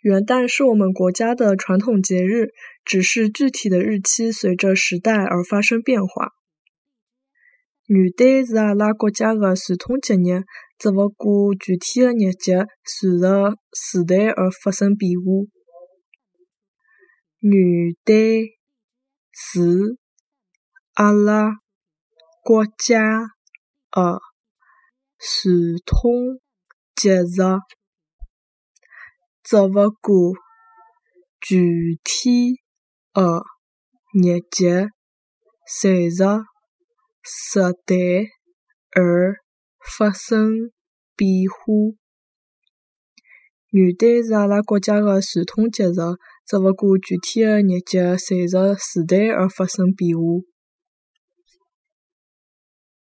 元旦是我们国家的传统节日，只是具体的日期随着时代而发生变化。元旦是阿拉国家的传统节日，只不过具体的日节随着时代而发生变化。元旦是阿拉国家的传统节日，只不过具体的日节随着？时代而发生？变化。元旦是阿拉国家的传统节日，只不过具体的日节随着？时代而发生变化。